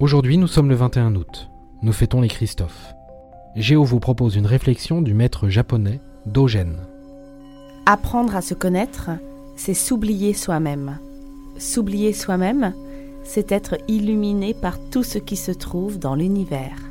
Aujourd'hui, nous sommes le 21 août. Nous fêtons les Christophes. Géo vous propose une réflexion du maître japonais Dogen. Apprendre à se connaître, c'est s'oublier soi-même. S'oublier soi-même, c'est être illuminé par tout ce qui se trouve dans l'univers.